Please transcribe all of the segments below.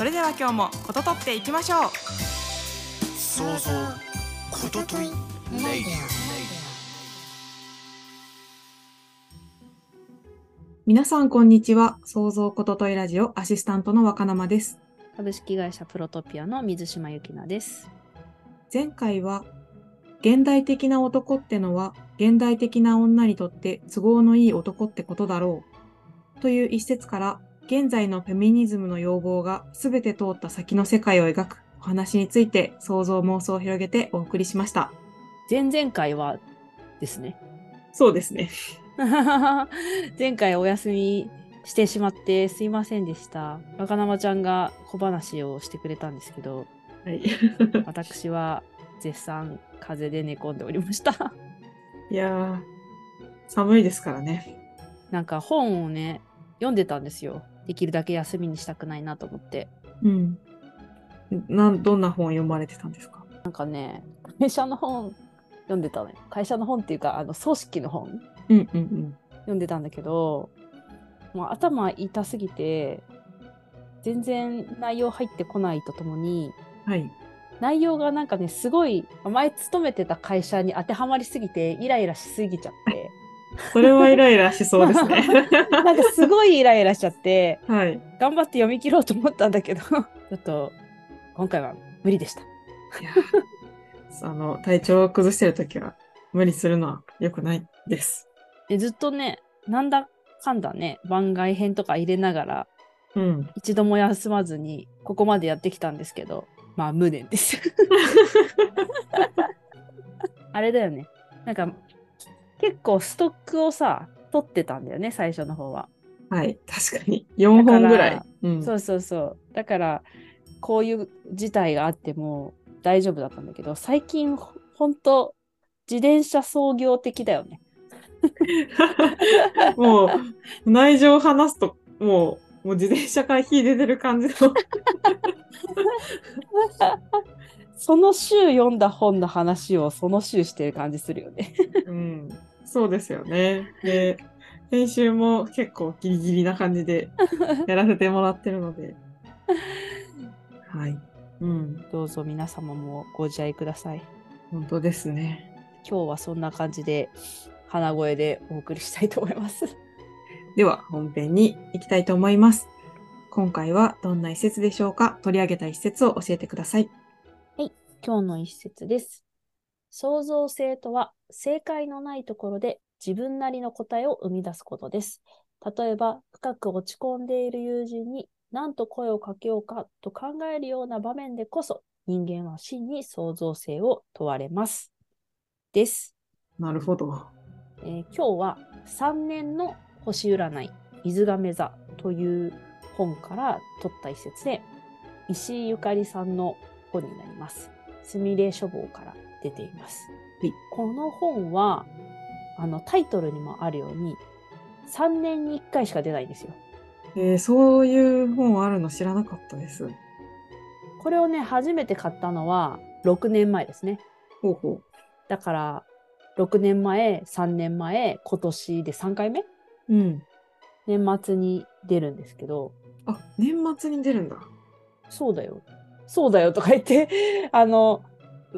それでは今日もこととっていきましょう。想像ことといレイディ皆さんこんにちは。創造ことといラジオアシスタントの若生です。株式会社プロトピアの水島由紀奈です。前回は現代的な男ってのは現代的な女にとって都合のいい男ってことだろう。という一節から現在のフェミニズムの要望が全て通った先の世界を描くお話について想像妄想を広げてお送りしました。前々回はですね。そうですね。前回お休みしてしまってすいませんでした。若生ちゃんが小話をしてくれたんですけど、はい。私は絶賛風邪で寝込んでおりました。いやー、寒いですからね。なんか本をね、読んでたんですよ。できるだけ休みにしたくないなと思って。うん。なん、どんな本を読まれてたんですか？なんかね、会社の本読んでたのよ。会社の本っていうか、あの組織の本うんうんうん。読んでたんだけど、もう頭痛すぎて、全然内容入ってこないとともに、はい。内容がなんかね、すごい、前勤めてた会社に当てはまりすぎて、イライラしすぎちゃって、それはイライラしそうですね。なんかすごいイライラしちゃって、はい。頑張って読み切ろうと思ったんだけど、ちょっと、今回は無理でした。あの、体調を崩してるときは無理するのは良くないです。でずっとね、なんだかんだね、番外編とか入れながら、うん。一度も休まずに、ここまでやってきたんですけど、まあ、無念です。あれだよね。なんか、結構ストックをさ、取ってたんだよね、最初の方は。はい。確かに。4本ぐらい。うん。そうそうそう。だから、こういう事態があっても大丈夫だったんだけど、最近、ほほんと、自転車操業的だよね。もう、内情を話すと、もう、もう自転車から火出てる感じの。その週読んだ本の話をその週してる感じするよね。うん。そうですよね。で、編集も結構ギリギリな感じで やらせてもらってるので。はい。うん。どうぞ皆様もご自愛ください。本当ですね。今日はそんな感じで鼻声でお送りしたいと思います。では本編に行きたいと思います。今回はどんな一節でしょうか？取り上げた一節を教えてください。今日の一節です。創造性とは正解のないところで自分なりの答えを生み出すことです。例えば深く落ち込んでいる友人に何と声をかけようかと考えるような場面でこそ人間は真に創造性を問われます。です。なるほど。えー今日は3年の星占い水亀座という本から取った一節で石井ゆかりさんの本になります。すみれ書房から出ています。はいこの本はあのタイトルにもあるように3年に1回しか出ないんですよ。えーそういう本あるの知らなかったです。これをね初めて買ったのは6年前ですね。ほうほだから6年前、3年前、今年で3回目？う。うん。年末に出るんですけど、あ、年末に出るんだ。そうだよ。そうだよとか言って、あの、う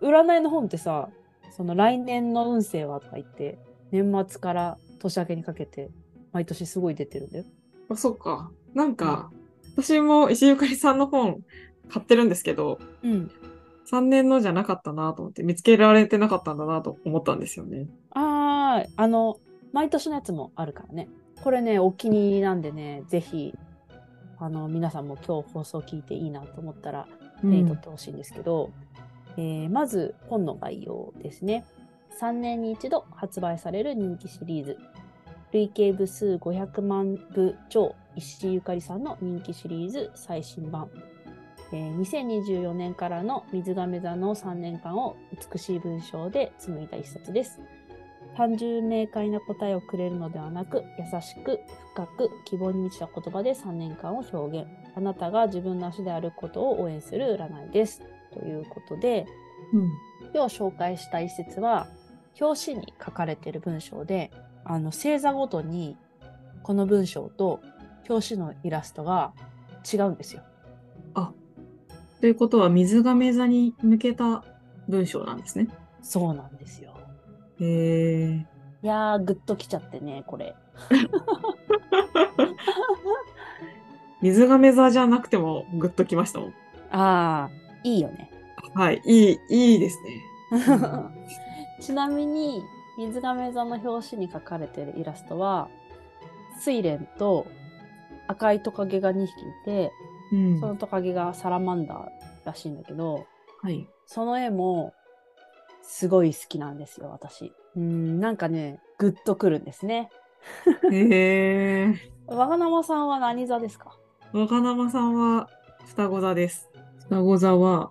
占いの本ってさ、その来年の運勢はとか言って、年末から年明けにかけて、毎年すごい出てるんだよ。あ、そっか。なんか、私も石井ゆかりさんの本買ってるんですけど、うん。3年のじゃなかったなと思って、見つけられてなかったんだなと思ったんですよね。ああ、あの、毎年のやつもあるからね。これね、お気に入りなんでね、ぜひ、あの、皆さんも今日放送聞いていいなと思ったら、手に取ってほしいんですけど、えーまず本の概要ですね。3年に一度発売される人気シリーズ。累計部数500万部超石井ゆかりさんの人気シリーズ最新版。えー2024年からの水亀座の3年間を美しい文章で紡いだ一冊です。単純明快な答えをくれるのではなく、優しく、深く、希望に満ちた言葉で3年間を表現。あなたが自分の足で歩くことを応援する占いです。ということで、うん。今日紹介した一節は、表紙に書かれている文章で、あの、星座ごとに、この文章と表紙のイラストが違うんですよ。ということは、水亀座に向けた文章なんですね。そうなんですよ。へえ。いやー、ぐっときちゃってね、これ。水亀座じゃなくてもグッときましたもん。ああ、いいよね。はい。いい、いいですね。ちなみに、水亀座の表紙に書かれているイラストは、睡蓮と赤いトカゲが2匹いて、うん。そのトカゲがサラマンダーらしいんだけど、はい。その絵もすごい好きなんですよ、私。うん、なんかね、グッとくるんですね。へえ。わがなまさんは何座ですか？若生さんは双子座です。双子座は、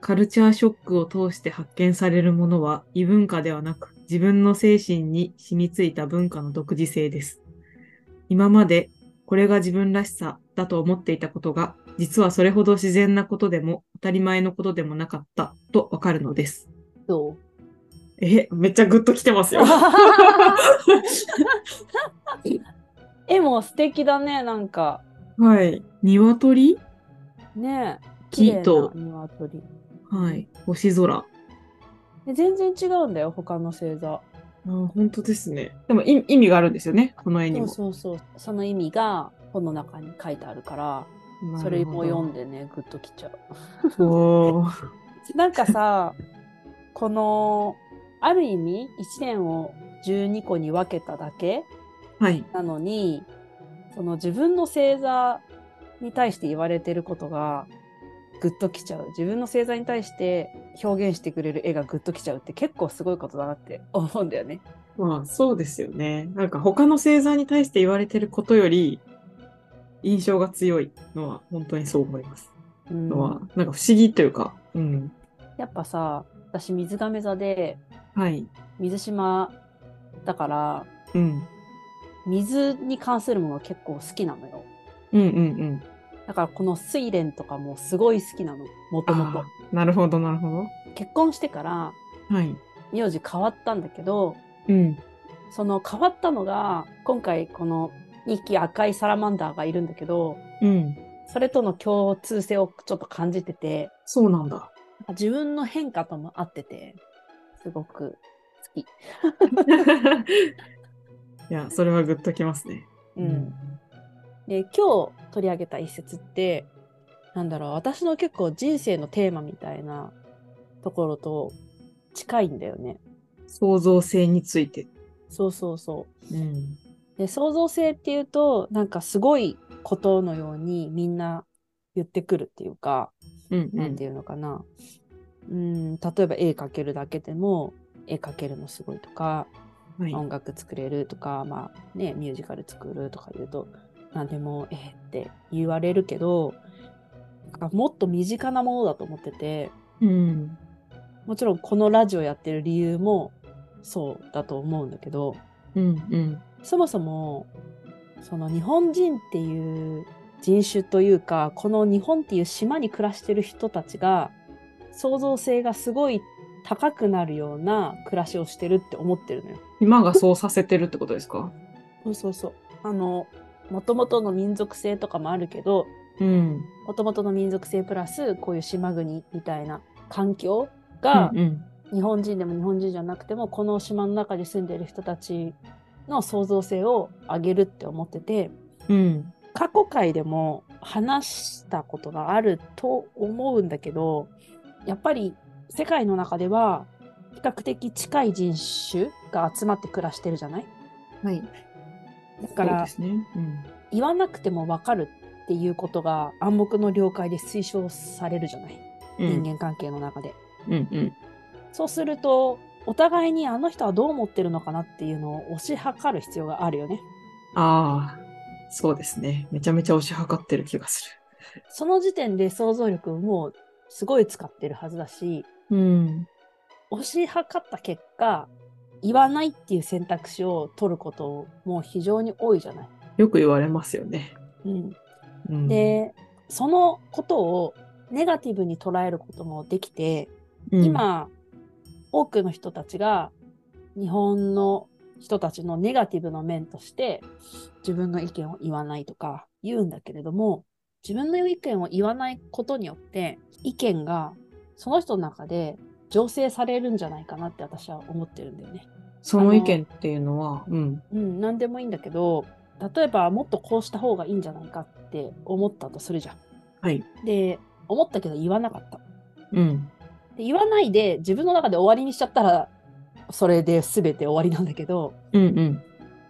カルチャーショックを通して発見されるものは異文化ではなく、自分の精神に染みついた文化の独自性です。今までこれが自分らしさだと思っていたことが、実はそれほど自然なことでも当たり前のことでもなかったとわかるのです。どう？え、めっちゃグッときてますよ。絵も素敵だね、なんか。はい。鶏ねえ。木と。はい。星空。で全然違うんだよ、他の星座。あ本当ですね。でも意意味があるんですよね、この絵にも。そうそうそう。その意味が本の中に書いてあるから、それも読んでね、グッときちゃう。なんかさ、この、ある意味、1年を12個に分けただけはい。なのに、その自分の星座に対して言われてることがグッときちゃう。自分の星座に対して表現してくれる絵がグッときちゃうって結構すごいことだなって思うんだよね。まあ、そうですよね。なんか他の星座に対して言われてることより、印象が強いのは本当にそう思います。うんのは、なんか不思議というか、うん。やっぱさ、私水亀座ではい。水島だから、うん。水に関するものが結構好きなのよ。うんうんうん。だからこの睡蓮とかもすごい好きなの、もともとなるほど、なるほど。結婚してからはい。名字変わったんだけど、うん。その変わったのが、今回この2匹赤いサラマンダーがいるんだけど、うん。それとの共通性をちょっと感じてて、そうなんだ。自分の変化とも合ってて、すごく好き。いや、それはグッときますね。うん。で、今日取り上げた一節って、なんだろう、私の結構人生のテーマみたいなところと近いんだよね。創造性について。そうそうそう。うん。で、創造性っていうと、なんかすごいことのようにみんな言ってくるっていうか、うん、うんて。いうのかな。うん、例えば絵描けるだけでも、絵描けるのすごいとか、はい。音楽作れるとか、まあね、ミュージカル作るとか言うと、なんでも、えーって言われるけど、もっと身近なものだと思ってて、うん。もちろんこのラジオやってる理由もそうだと思うんだけど、うん、うん。そもそも、その日本人っていう人種というか、この日本っていう島に暮らしてる人たちが、創造性がすごい高くなるような暮らしをしてるって思ってるのよ。今がそうさせてるってことですか？そうそうそう。あの、もともとの民族性とかもあるけど、うん。もともとの民族性プラス、こういう島国みたいな環境が、うん、うん。日本人でも日本人じゃなくても、この島の中に住んでいる人たちの創造性を上げるって思ってて、うん。過去回でも話したことがあると思うんだけど、やっぱり世界の中では比較的近い人種が集まって暮らしてるじゃない？はい。だからね。うん。言わなくてもわかるっていうことが暗黙の了解で推奨されるじゃない、うん人間関係の中で。うんうん。そうすると、お互いにあの人はどう思ってるのかなっていうのを推し量る必要があるよね。ああ、そうですね。めちゃめちゃ推し量ってる気がすその時点で想像力をもうすごい使ってるはずだし、うん。推し量った結果、言わないっていう選択肢を取ることも非常に多いじゃない。よく言われますよね。うん、うん、で、そのことをネガティブに捉えることもできて、うん、今、多くの人たちが日本の人たちのネガティブの面として自分の意見を言わないとか言うんだけれども、自分の意見を言わないことによって意見がその人の中で醸成されるんじゃないかなって私は思ってるんだよね。その意見っていうのは、うん。うん、何でもいいんだけど、例えばもっとこうした方がいいんじゃないかって思ったとするじゃん。はい。で、思ったけど言わなかった。うん。で言わないで自分の中で終わりにしちゃったら、それで全て終わりなんだけど、うんうん。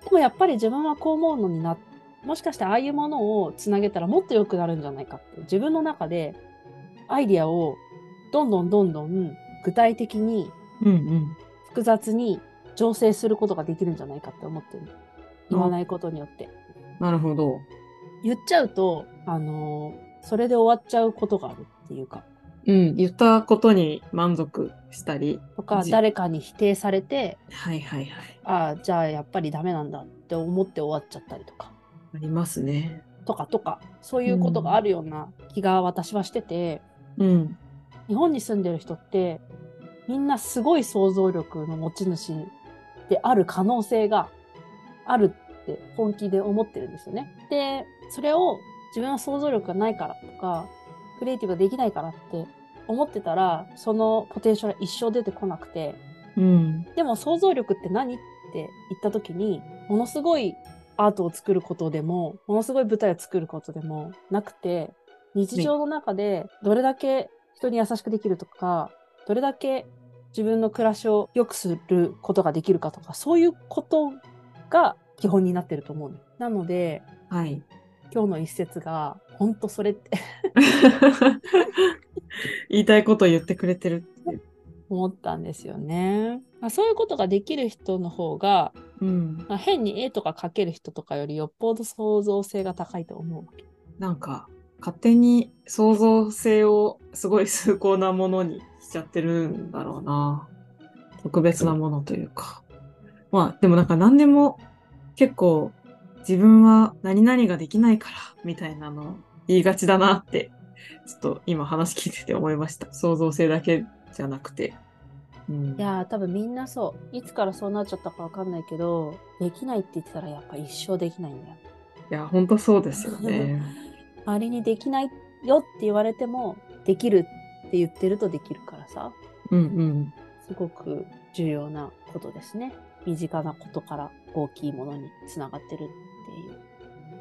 でもやっぱり自分はこう思うのにな、もしかしてああいうものをつなげたらもっと良くなるんじゃないかって、自分の中でアイディアをどんどんどんどん具体的にうんうん。複雑に醸成することができるんじゃないかって思ってる。言わないことによって。なるほど。言っちゃうと、あのーそれで終わっちゃうことがあるっていうか、うん。言ったことに満足したり。とか、じ誰かに否定されて、はいはいはい。ああ、じゃあやっぱりダメなんだって思って終わっちゃったりとか、ありますね。とかとか、そういうことがあるような気が私はしてて、うん。日本に住んでる人って、みんなすごい想像力の持ち主である可能性があるって本気で思ってるんですよね。で、それを自分の想像力がないからとか、クリエイティブができないからって思ってたら、そのポテンシャルは一生出てこなくて、うん。でも想像力って何って言った時に、ものすごいアートを作ることでも、ものすごい舞台を作ることでもなくて、日常の中でどれだけ人に優しくできるとか、どれだけ自分の暮らしを良くすることができるかとか、そういうことが基本になってると思うの。なので、はい。今日の一節が、本当それって 言いたいこと言ってくれてるって。思ったんですよね。まあ、そういうことができる人の方が、うん。まあ、変に絵とか描ける人とかよりよっぽど創造性が高いと思うわけ。なんか、勝手に創造性をすごい崇高なものにしちゃってるんだろうな。特別なものというか。まあ、でもなんか何でも結構自分は何々ができないからみたいなの言いがちだなって、ちょっと今話聞いてて思いました。創造性だけじゃなくて。うん、いやー、多分みんなそう。いつからそうなっちゃったかわかんないけど、できないって言ってたらやっぱ一生できないんだよ。いや、ほんとそうですよね。周りにできないよって言われても、できるって言ってるとできるからさ。うんうん。すごく重要なことですね。身近なことから大きいものにつながってるっ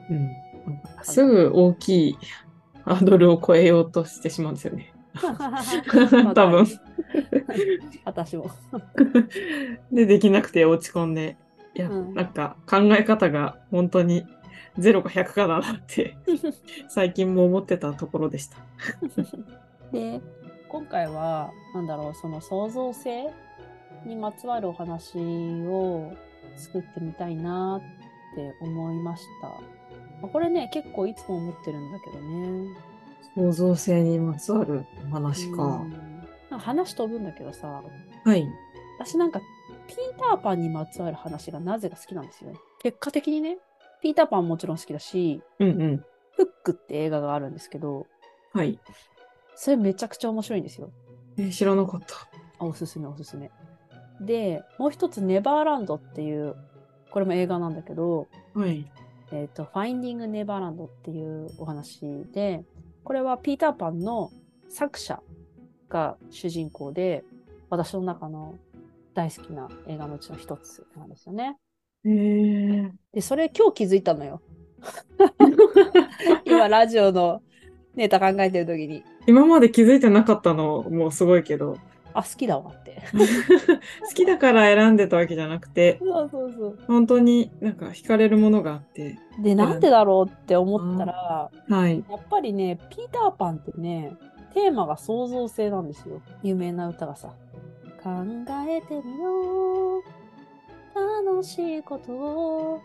ていう。うん、すぐ大きいハードルを超えようとしてしまうんですよね。多分。私も。で、できなくて落ち込んで、いや、うんなんか考え方が本当に0か100かだなって、最近も思ってたところでした。で、今回は、なんだろう、その創造性にまつわるお話を作ってみたいなって思いました。まあこれね、結構いつも思ってるんだけどね。創造性にまつわるお話か。か話飛ぶんだけどさ、はい。私なんか、ピーターパンにまつわる話がなぜか好きなんですよね。結果的にね、ピーターパンもちろん好きだし、うんうん。フックって映画があるんですけど、はい。それめちゃくちゃ面白いんですよ。えー知らなかった。あおすすめおすすめ。で、もう一つ、ネバーランドっていう、これも映画なんだけど、はい。えっ、と、ファインディング・ネバーランドっていうお話で、これはピーターパンの作者が主人公で、私の中の大好きな映画のうちの一つなんですよね。えー、で、それ今日気づいたのよ。今、ラジオのネタ考えてる時に、今まで気づいてなかったのもすごいけど、あ、好きだわって。好きだから選んでたわけじゃなくて、そうそうそう。本当になんか惹かれるものがあって、で、なんでだろうって思ったら、はい。やっぱりね、ピーターパンってね、テーマが創造性なんですよ。有名な歌がさ。考えてみよう。楽しいことを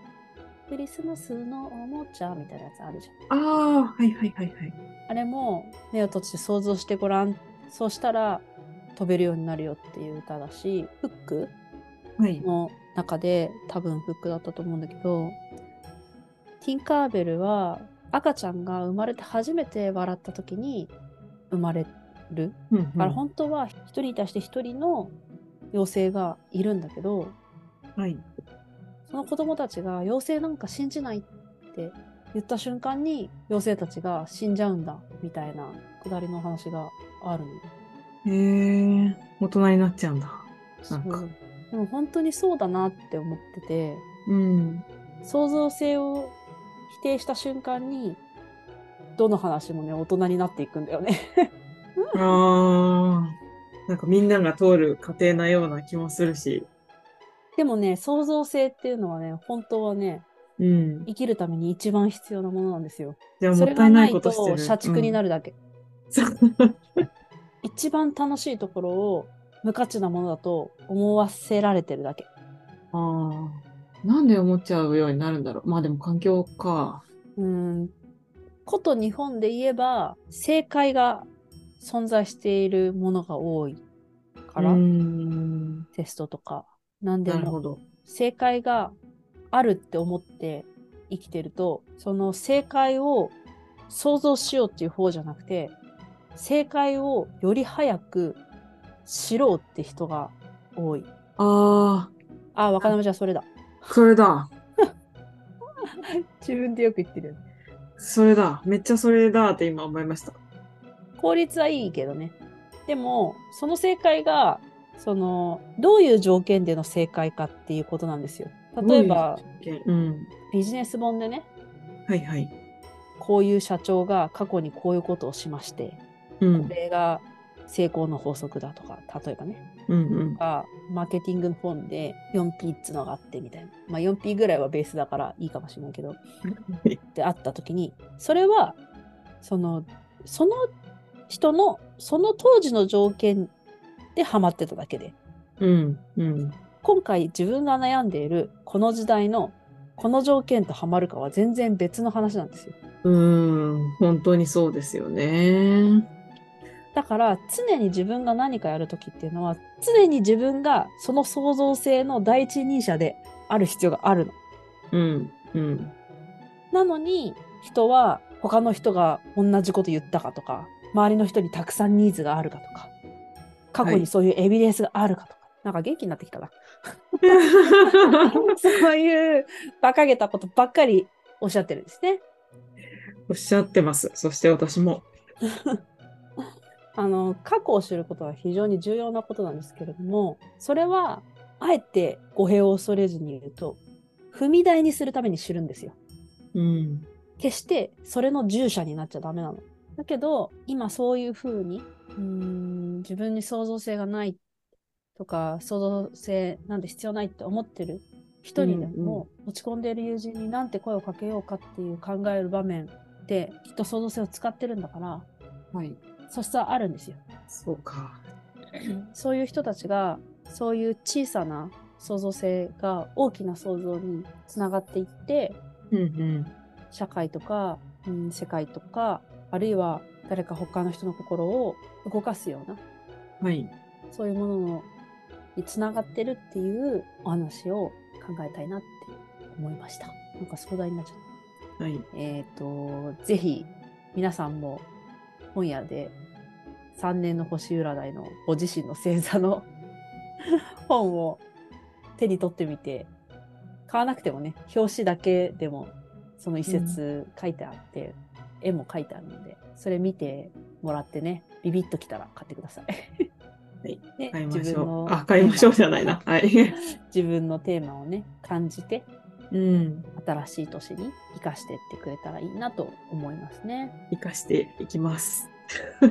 クリスマスのおもちゃみたいなやつあるじゃん。ああ、はいはいはいはい。あれも目を閉じて想像してごらん。そうしたら飛べるようになるよっていう歌だし、フックはい。の中で多分フックだったと思うんだけど、ティンカーベルは赤ちゃんが生まれて初めて笑った時に生まれる。うんうんだから本当は一人に対して一人の妖精がいるんだけど、はい。その子供たちが妖精なんか信じないって言った瞬間に妖精たちが死んじゃうんだみたいなくだりの話があるの。へえ、大人になっちゃうんだ。なんかでも本当にそうだなって思ってて、うん。創造性を否定した瞬間に、どの話もね、大人になっていくんだよね。ああ、なんかみんなが通る過程なような気もするし。でもね、創造性っていうのはね、本当はね、うん。生きるために一番必要なものなんですよ。じゃあそもったいなれがないいこととしてる。社畜になる。るだけ。そう一番楽しいところを無価値なものだと思わせられてるだけ。ああ。なんで思っちゃうようになるんだろう。まあでも環境か。うん。こと日本で言えば、正解が存在しているものが多いから。テストとか、何でも。正解があるって思って生きてると、その正解を想像しようっていう方じゃなくて、正解をより早く知ろうって人が多い。ああ、あ、若菜ちゃんそれだ。それだ。自分でよく言ってるよね。それだ。めっちゃそれだって今思いました。効率はいいけどね。でも、その正解が、その、どういう条件での正解かっていうことなんですよ。例えば、うん。ビジネス本でね、はいはい。こういう社長が過去にこういうことをしまして、うんこ。れが成功の法則だとか、例えばね、うんうん。がマーケティングの本で 4P っつのがあってみたいな。まあ 4P ぐらいはベースだからいいかもしれないけど、であった時に、それは、その、その人の、その当時の条件でハマってただけで、うん。うん。今回自分が悩んでいるこの時代のこの条件とハマるかは全然別の話なんですよ。うーん。本当にそうですよね。だから常に自分が何かやるときっていうのは常に自分がその創造性の第一人者である必要があるの。うん。うん。なのに人は他の人が同じこと言ったかとか周りの人にたくさんニーズがあるかとか過去にそういうエビデンスがあるかとか、なんか元気になってきたな。そういう馬鹿げたことばっかりおっしゃってるんですね。おっしゃってます。そして私も。あの、過去を知ることは非常に重要なことなんですけれども、それは、あえて語弊を恐れずに言うと、踏み台にするために知るんですよ。うん。決してそれの従者になっちゃダメなの。だけど、今そういうふうに、うーん、自分に創造性がないとか、創造性なんて必要ないって思ってる人にでも、落ち込んでいる友人になんて声をかけようかっていう考える場面で、きっと創造性を使ってるんだから、はい。素質はあるんですよ。そうか。そういう人たちが、そういう小さな創造性が大きな創造につながっていって、うんうん。社会とか、うん、世界とか、あるいは誰か他の人の心を動かすような、はい。そういうもののにつながってるっていうお話を考えたいなって思いました。なんか壮大になっちゃった。はい。えっ、と、ぜひ皆さんも本屋で3年の星占いのご自身の星座の 本を手に取ってみて、買わなくてもね、表紙だけでもその一節書いてあって、絵も書いてあるので、それ見てもらってね、ビビッときたら買ってください。はい ね買いましょう。あ、買いましょうじゃないな。はい。自分のテーマをね、感じて、うん。新しい年に生かしていってくれたらいいなと思いますね。活かしていきます。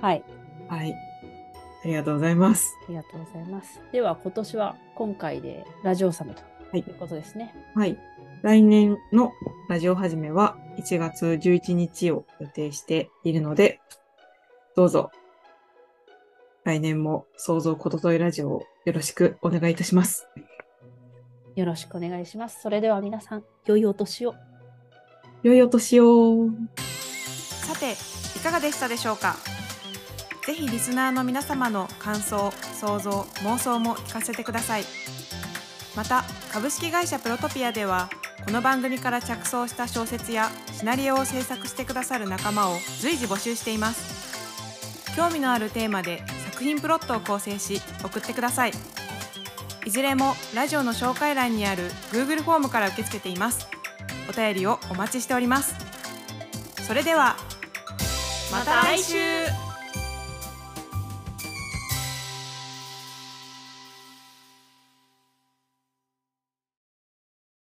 はい。はい。ありがとうございます。ありがとうございます。では今年は今回でラジオサムとはいいうことですね。はい。来年のラジオ始めは1月11日を予定しているので、どうぞ、来年も創造ことといラジオをよろしくお願いいたします。よろしくお願いします。それでは皆さん、良いお年を。良いお年を。さていかがでしたでしょうか？ぜひリスナーの皆様の感想想像妄想も聞かせてくださいまた株式会社プロトピアではこの番組から着想した小説やシナリオを制作してくださる仲間を随時募集しています。興味のあるテーマで作品プロットを構成し送ってください。いずれもラジオの紹介欄にある Google フォームから受け付けています。お便りをお待ちしております。それではまた来週。